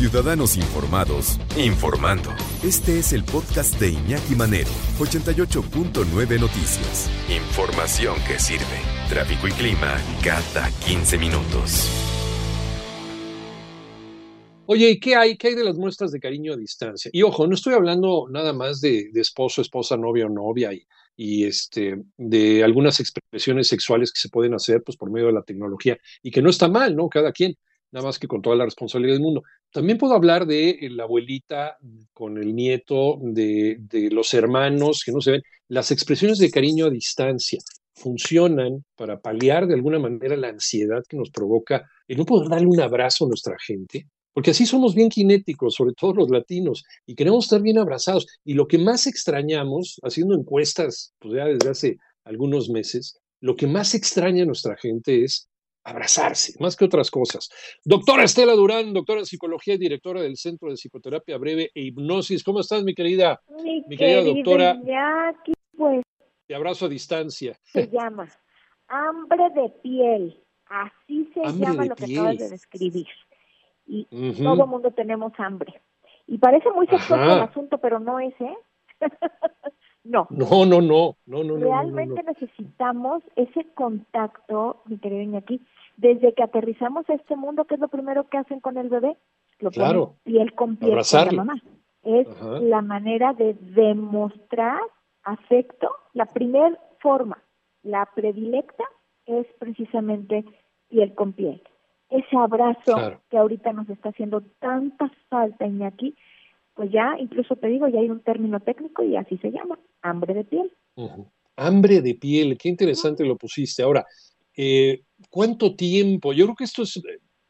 Ciudadanos Informados, informando. Este es el podcast de Iñaki Manero, 88.9 Noticias. Información que sirve. Tráfico y clima cada 15 minutos. Oye, ¿y qué hay? ¿Qué hay de las muestras de cariño a distancia? Y ojo, no estoy hablando nada más de, esposo, esposa, novia o novia y, y este, de algunas expresiones sexuales que se pueden hacer pues, por medio de la tecnología y que no está mal, ¿no? Cada quien nada más que con toda la responsabilidad del mundo. También puedo hablar de eh, la abuelita con el nieto, de, los hermanos que no se ven. Las expresiones de cariño a distancia funcionan para paliar de alguna manera la ansiedad que nos provoca el no poder darle un abrazo a nuestra gente, porque así somos bien kinéticos, sobre todo los latinos, y queremos estar bien abrazados. Y lo que más extrañamos, haciendo encuestas pues ya desde hace algunos meses, lo que más extraña a nuestra gente es abrazarse, más que otras cosas. Doctora Estela Durán, doctora en psicología y directora del Centro de Psicoterapia Breve e Hipnosis. ¿Cómo estás, mi querida? Mi, querida doctora. Aquí, pues. Te abrazo a distancia. Se llama hambre de piel. Así se llama lo que acabas de describir. Y todo el mundo tenemos hambre. Y parece muy sexual el asunto, pero no es, ¿eh? No. No, no, no, no, no. Realmente necesitamos ese contacto, mi querido Iñaki, desde que aterrizamos a este mundo, ¿qué es lo primero que hacen con el bebé? Lo claro. piel con piel con la mamá. Es la manera de demostrar afecto. La primera forma, la predilecta, es precisamente piel con piel. Ese abrazo que ahorita nos está haciendo tanta falta, Iñaki, pues ya, incluso te digo, ya hay un término técnico y así se llama, hambre de piel. Hambre de piel, qué interesante lo pusiste. Ahora, eh, ¿cuánto tiempo? Yo creo que esto es,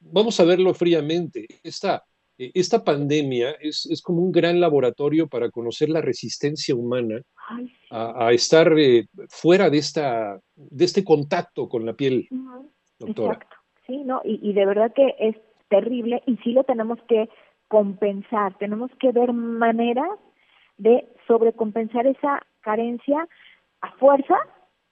vamos a verlo fríamente, esta, eh, esta pandemia es, es, como un gran laboratorio para conocer la resistencia humana a, estar eh, fuera de, esta, de este contacto con la piel, doctora. Exacto, sí, ¿no? Y, y de verdad que es terrible y sí lo tenemos que compensar, tenemos que ver maneras de sobrecompensar esa carencia a fuerza,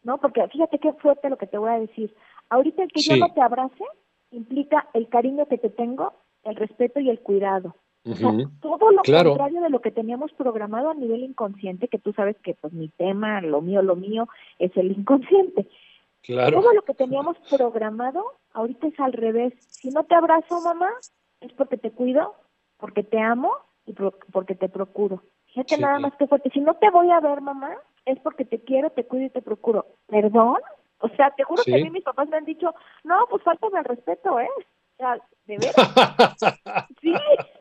¿no? Porque fíjate qué fuerte lo que te voy a decir. Ahorita el que yo no te abrace implica el cariño que te tengo, el respeto y el cuidado. o sea, todo lo contrario de lo que teníamos programado a nivel inconsciente, que tú sabes que pues mi tema, lo mío, lo mío, es el inconsciente. Claro. Todo lo que teníamos programado, ahorita es al revés. Si no te abrazo, mamá, es porque te cuido, porque te amo y porque te procuro. Fíjate nada más que fuerte. Si no te voy a ver, mamá, es porque te quiero, te cuido y te procuro. ¿Perdón? O sea, te juro que a mí mis papás me han dicho, no, pues faltame el respeto, ¿eh? O sea, de veras. sí,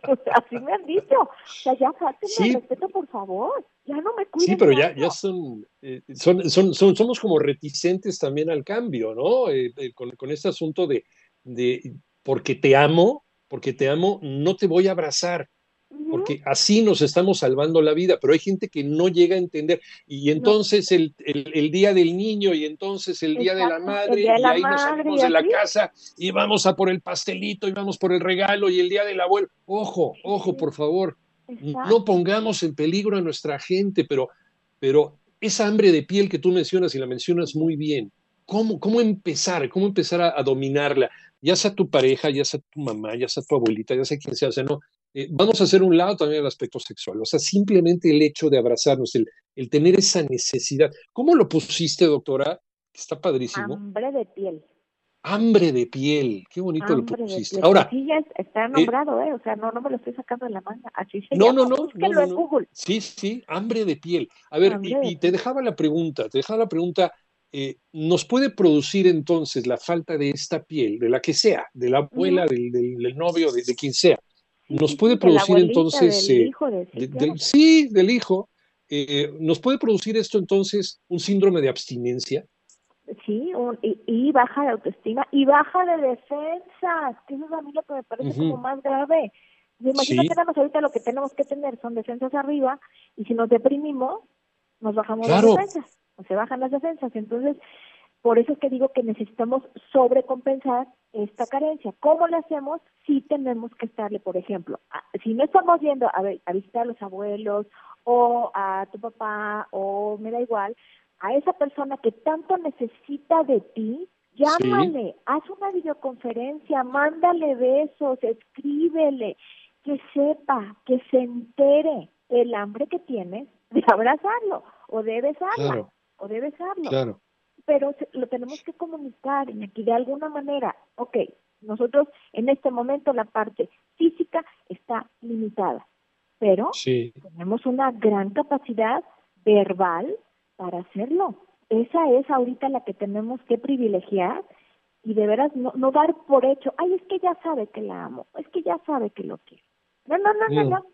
o sea, así me han dicho. O sea, ya faltame el respeto, por favor. Ya no me cuides. Sí, pero ya, ya son, eh, son, son, son, somos como reticentes también al cambio, ¿no? Eh, eh, con, con este asunto de, de porque te amo, porque te amo, no te voy a abrazar, porque así nos estamos salvando la vida, pero hay gente que no llega a entender. Y entonces el, el, día del niño y entonces el día de la madre, y ahí nos salimos de la casa y vamos a por el pastelito y vamos por el regalo y el día del abuelo. Ojo, ojo, por favor, no pongamos en peligro a nuestra gente, pero, pero esa hambre de piel que tú mencionas y la mencionas muy bien, ¿cómo, cómo empezar? ¿Cómo empezar a dominarla? Ya sea tu pareja, ya sea tu mamá, ya sea tu abuelita, ya sea quien sea, o sea, no, eh, vamos a hacer un lado también el aspecto sexual, o sea, simplemente el hecho de abrazarnos, el, el tener esa necesidad. ¿Cómo lo pusiste, doctora? Está padrísimo. Hambre de piel. Hambre de piel, qué bonito lo pusiste. Ahora, sí, ya está eh, nombrado, eh, O sea, no, no me lo estoy sacando de la manga. Así se no, llama. no, no, no, en Google. Sí, sí, hambre de piel. A ver, y, y, te dejaba la pregunta, te dejaba la pregunta, eh, nos puede producir entonces la falta de esta piel, de la que sea, de la abuela, del, del, novio, de, quien sea, nos puede producir entonces... Del eh, hijo sí, del hijo. Eh, ¿Nos puede producir esto entonces un síndrome de abstinencia? Sí, y, baja de autoestima y baja de defensas, que eso es a mí lo que me parece como más grave. Imagínate más ahorita lo que tenemos que tener son defensas arriba y si nos deprimimos, nos bajamos las defensas se bajan las defensas. Entonces, por eso es que digo que necesitamos sobrecompensar esta carencia. ¿Cómo lo hacemos? Si tenemos que estarle, por ejemplo, si no estamos yendo a, a visitar a los abuelos o a tu papá o me da igual, a esa persona que tanto necesita de ti, llámale, haz una videoconferencia, mándale besos, escríbele, que sepa, que se entere el hambre que tienes de abrazarlo o de besarlo o de besarlo. Claro. Pero lo tenemos que comunicar y aquí de alguna manera, ok, nosotros en este momento la parte física está limitada, pero tenemos una gran capacidad verbal para hacerlo. Esa es ahorita la que tenemos que privilegiar y de veras no, no dar por hecho, ay, es que ya sabe que la amo, es que ya sabe que lo quiero. No, no, no, no, no.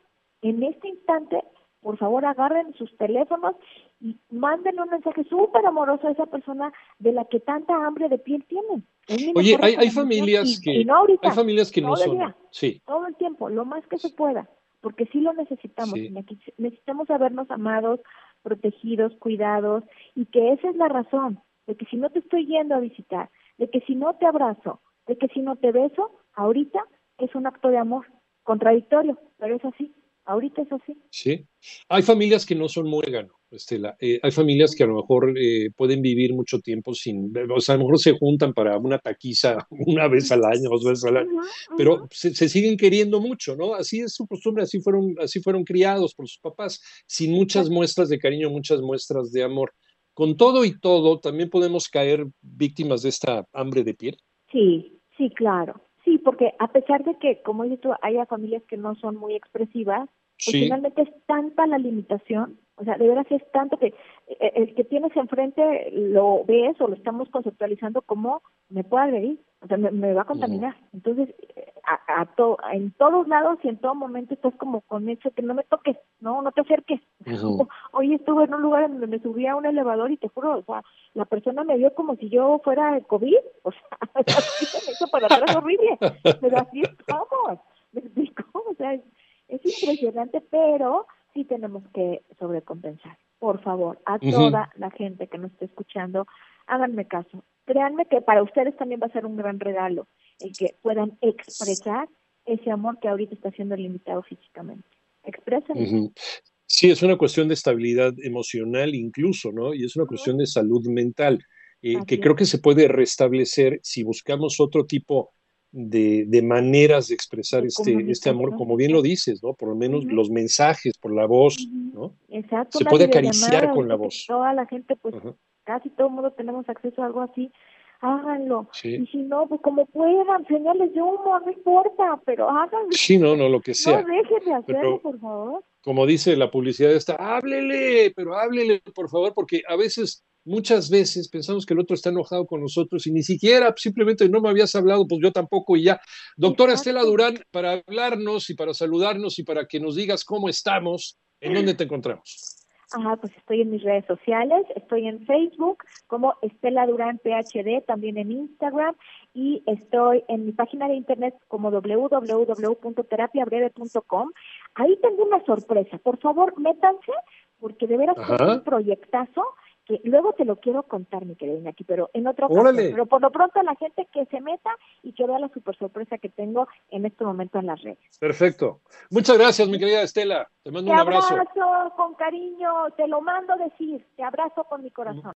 En este instante, por favor, agarren sus teléfonos y manden un mensaje súper amoroso a esa persona de la que tanta hambre de piel tienen. Oye, hay, hay familias que no hay familias que no son, sí. todo el tiempo, lo más que se pueda, porque sí lo necesitamos. Necesitamos sabernos amados, protegidos, cuidados y que esa es la razón de que si no te estoy yendo a visitar, de que si no te abrazo, de que si no te beso, ahorita es un acto de amor contradictorio, pero es así. Ahorita es así. Sí. Hay familias que no son muégano, Estela. Eh, hay familias que a lo mejor eh, pueden vivir mucho tiempo sin, o sea, a lo mejor se juntan para una taquiza una vez al año, dos veces al año, pero se, siguen queriendo mucho, ¿no? Así es su costumbre, así fueron, así fueron criados por sus papás, sin muchas muestras de cariño, muchas muestras de amor. Con todo y todo, también podemos caer víctimas de esta hambre de piel. Sí, sí, claro. Sí, porque a pesar de que, como dices tú, haya familias que no son muy expresivas, pues finalmente es tanta la limitación, o sea, de veras es tanto que eh, el que tienes enfrente lo ves o lo estamos conceptualizando como me puede agredir, o sea, me, va a contaminar. Entonces, a, a en todos lados y en todo momento estás como con eso que no me toques, no, no te acerques. Hoy estuve en un lugar en donde me subí a un elevador y te juro, o sea, la persona me vio como si yo fuera el COVID, o sea, así se me hizo para atrás horrible, pero así estamos, me explico, o sea, es, impresionante, pero sí tenemos que sobrecompensar. Por favor, a toda la gente que nos esté escuchando, háganme caso. Créanme que para ustedes también va a ser un gran regalo el que puedan expresar ese amor que ahorita está siendo limitado físicamente. Expresen. Sí, es una cuestión de estabilidad emocional incluso, ¿no? Y es una cuestión de salud mental, eh, que creo que se puede restablecer si buscamos otro tipo de, de maneras de expresar este, este amor, como bien lo dices, ¿no? Por lo menos los mensajes, por la voz, ¿no? Exacto. Se puede acariciar con la voz. Toda la gente, pues, casi todo el mundo tenemos acceso a algo así, háganlo. Y si no, pues como puedan, señales de humo, no importa, pero háganlo. Sí, no, no, lo que sea. No dejen de hacerlo, por favor. Como dice la publicidad esta, háblele, pero háblele, por favor, porque a veces, muchas veces pensamos que el otro está enojado con nosotros y ni siquiera, simplemente no me habías hablado, pues yo tampoco y ya. Doctora Estela Durán, para hablarnos y para saludarnos y para que nos digas cómo estamos, ¿en dónde te encontramos? Ajá, pues estoy en mis redes sociales, estoy en Facebook como Estela Durán PhD, también en Instagram y estoy en mi página de internet como www.terapiabreve.com. Ahí tengo una sorpresa, por favor, métanse porque de veras es un proyectazo que luego te lo quiero contar, mi querida aquí, pero en otro caso. Pero por lo pronto la gente que se meta y que vea la super sorpresa que tengo en este momento en las redes. Perfecto. Muchas gracias, mi querida Estela. Te mando un abrazo. Te abrazo con cariño, te lo mando decir, te abrazo con mi corazón.